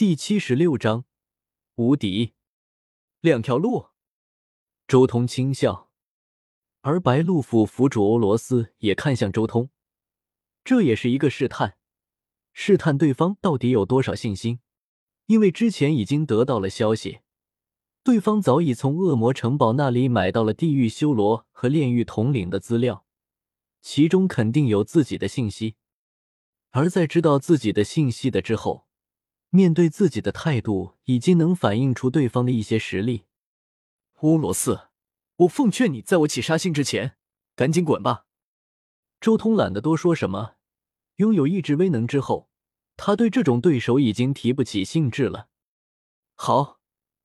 第七十六章无敌。两条路。周通轻笑，而白鹿府府主欧罗斯也看向周通，这也是一个试探，试探对方到底有多少信心。因为之前已经得到了消息，对方早已从恶魔城堡那里买到了地狱修罗和炼狱统领的资料，其中肯定有自己的信息。而在知道自己的信息的之后。面对自己的态度，已经能反映出对方的一些实力。乌罗斯，我奉劝你，在我起杀心之前，赶紧滚吧。周通懒得多说什么，拥有意志威能之后，他对这种对手已经提不起兴致了。好，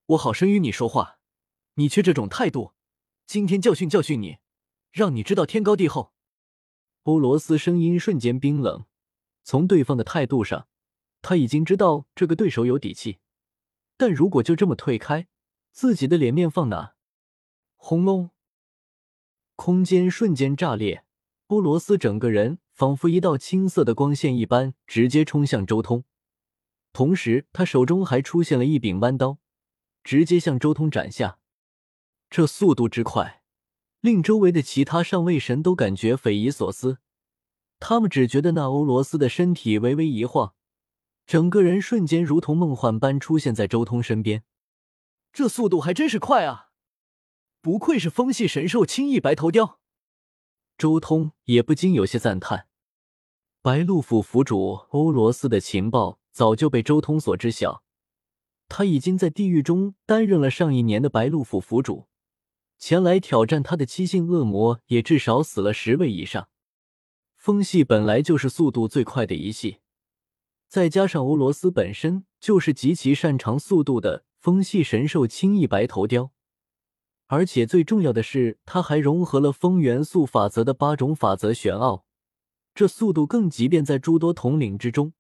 我好生与你说话，你却这种态度，今天教训教训你，让你知道天高地厚。乌罗斯声音瞬间冰冷，从对方的态度上。他已经知道这个对手有底气，但如果就这么退开，自己的脸面放哪？轰隆！空间瞬间炸裂，波罗斯整个人仿佛一道青色的光线一般，直接冲向周通。同时，他手中还出现了一柄弯刀，直接向周通斩下。这速度之快，令周围的其他上位神都感觉匪夷所思。他们只觉得那欧罗斯的身体微微一晃。整个人瞬间如同梦幻般出现在周通身边，这速度还真是快啊！不愧是风系神兽青翼白头雕。周通也不禁有些赞叹。白鹿府府主欧罗斯的情报早就被周通所知晓，他已经在地狱中担任了上一年的白鹿府府主，前来挑战他的七星恶魔也至少死了十位以上。风系本来就是速度最快的一系。再加上俄罗斯本身就是极其擅长速度的风系神兽青翼白头雕，而且最重要的是，它还融合了风元素法则的八种法则玄奥，这速度更即便在诸多统领之中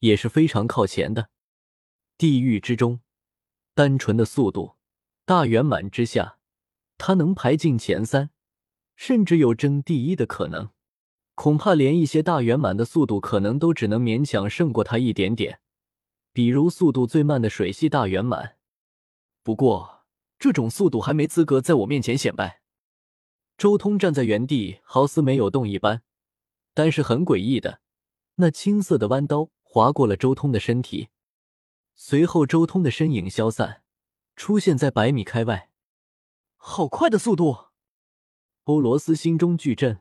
也是非常靠前的。地狱之中，单纯的速度，大圆满之下，它能排进前三，甚至有争第一的可能。恐怕连一些大圆满的速度，可能都只能勉强胜过他一点点。比如速度最慢的水系大圆满，不过这种速度还没资格在我面前显摆。周通站在原地，好似没有动一般。但是很诡异的，那青色的弯刀划过了周通的身体，随后周通的身影消散，出现在百米开外。好快的速度！欧罗斯心中巨震。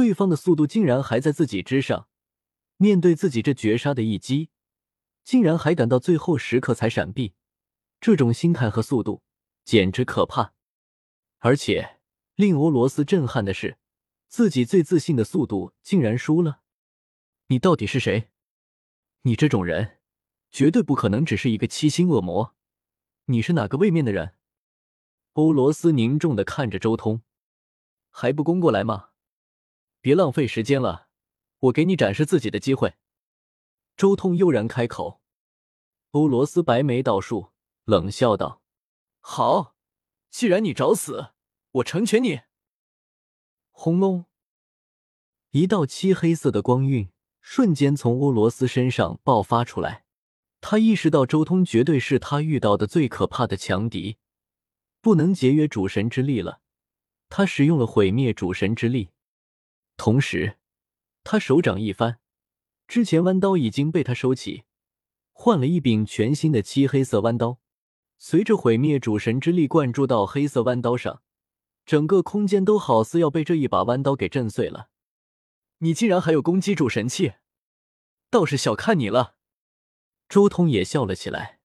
对方的速度竟然还在自己之上，面对自己这绝杀的一击，竟然还赶到最后时刻才闪避，这种心态和速度简直可怕。而且令欧罗斯震撼的是，自己最自信的速度竟然输了。你到底是谁？你这种人绝对不可能只是一个七星恶魔。你是哪个位面的人？欧罗斯凝重的看着周通，还不攻过来吗？别浪费时间了，我给你展示自己的机会。周通悠然开口。欧罗斯白眉倒竖，冷笑道：“好，既然你找死，我成全你。”轰隆！一道漆黑色的光晕瞬间从欧罗斯身上爆发出来。他意识到周通绝对是他遇到的最可怕的强敌，不能节约主神之力了。他使用了毁灭主神之力。同时，他手掌一翻，之前弯刀已经被他收起，换了一柄全新的漆黑色弯刀。随着毁灭主神之力灌注到黑色弯刀上，整个空间都好似要被这一把弯刀给震碎了。你竟然还有攻击主神器，倒是小看你了。周通也笑了起来，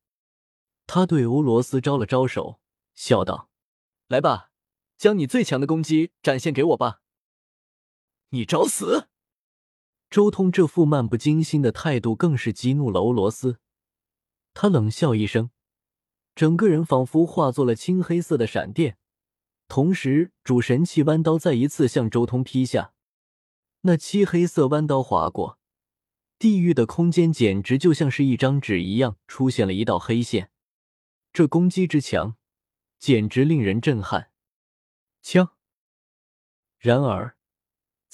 他对欧罗斯招了招手，笑道：“来吧，将你最强的攻击展现给我吧。”你找死！周通这副漫不经心的态度更是激怒了欧罗斯。他冷笑一声，整个人仿佛化作了青黑色的闪电，同时主神器弯刀再一次向周通劈下。那漆黑色弯刀划过地狱的空间，简直就像是一张纸一样，出现了一道黑线。这攻击之强，简直令人震撼。枪！然而。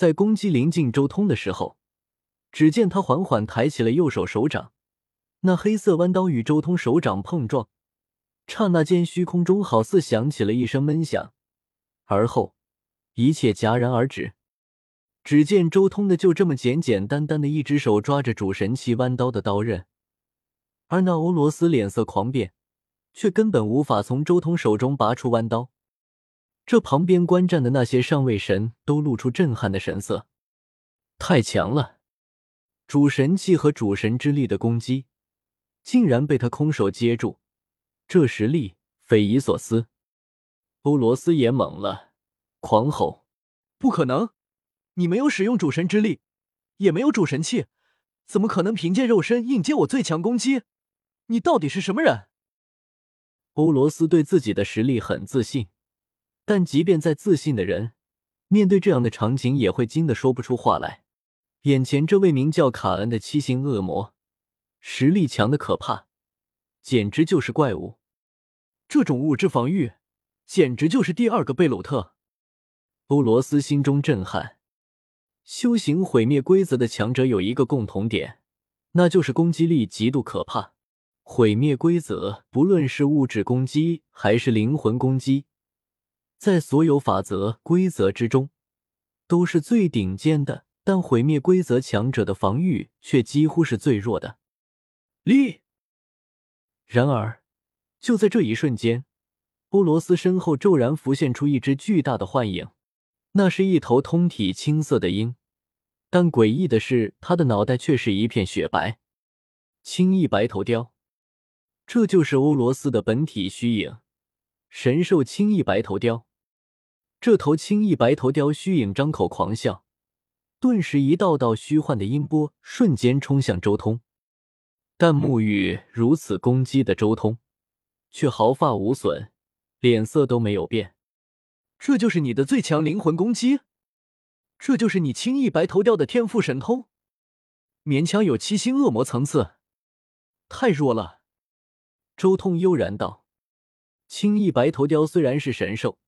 在攻击临近周通的时候，只见他缓缓抬起了右手手掌，那黑色弯刀与周通手掌碰撞，刹那间虚空中好似响起了一声闷响，而后一切戛然而止。只见周通的就这么简简单单的一只手抓着主神器弯刀的刀刃，而那欧罗斯脸色狂变，却根本无法从周通手中拔出弯刀。这旁边观战的那些上位神都露出震撼的神色，太强了！主神器和主神之力的攻击，竟然被他空手接住，这实力匪夷所思。欧罗斯也懵了，狂吼：“不可能！”你没有使用主神之力，也没有主神器，怎么可能凭借肉身应接我最强攻击？你到底是什么人？欧罗斯对自己的实力很自信，但即便再自信的人，面对这样的场景也会惊得说不出话来。眼前这位名叫卡恩的七星恶魔，实力强的可怕，简直就是怪物。这种物质防御，简直就是第二个贝鲁特。欧罗斯心中震撼。修行毁灭规则的强者有一个共同点，那就是攻击力极度可怕。毁灭规则，不论是物质攻击还是灵魂攻击，在所有法则规则之中都是最顶尖的。但毁灭规则强者的防御却几乎是最弱的。力。然而，就在这一瞬间，欧罗斯身后骤然浮现出一只巨大的幻影。那是一头通体青色的鹰，但诡异的是，它的脑袋却是一片雪白。青翼白头雕，这就是欧罗斯的本体虚影——神兽青翼白头雕。这头青翼白头雕虚影张口狂笑，顿时一道道虚幻的音波瞬间冲向周通。但沐浴如此攻击的周通，却毫发无损，脸色都没有变。这就是你的最强灵魂攻击，这就是你轻易白头雕的天赋神通，勉强有七星恶魔层次，太弱了。周通悠然道：“轻易白头雕虽然是神兽，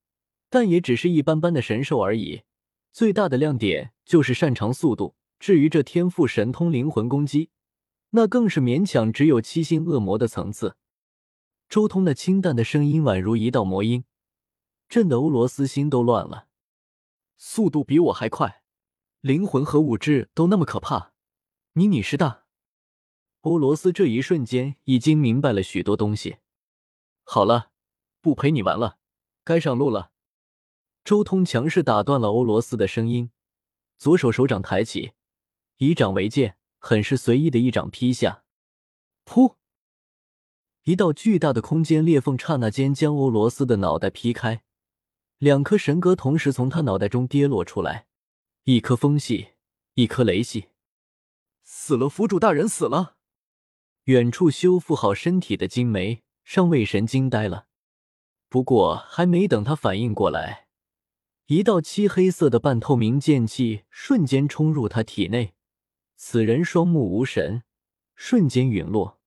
但也只是一般般的神兽而已。最大的亮点就是擅长速度。至于这天赋神通灵魂攻击，那更是勉强只有七星恶魔的层次。”周通那清淡的声音宛如一道魔音。震得欧罗斯心都乱了，速度比我还快，灵魂和武质都那么可怕，你你是大？欧罗斯这一瞬间已经明白了许多东西。好了，不陪你玩了，该上路了。周通强势打断了欧罗斯的声音，左手手掌抬起，以掌为剑，很是随意的一掌劈下，噗！一道巨大的空间裂缝刹那间将欧罗斯的脑袋劈开。两颗神格同时从他脑袋中跌落出来，一颗风系，一颗雷系。死了，府主大人死了！远处修复好身体的金梅上位神惊呆了。不过还没等他反应过来，一道漆黑色的半透明剑气瞬间冲入他体内，此人双目无神，瞬间陨落。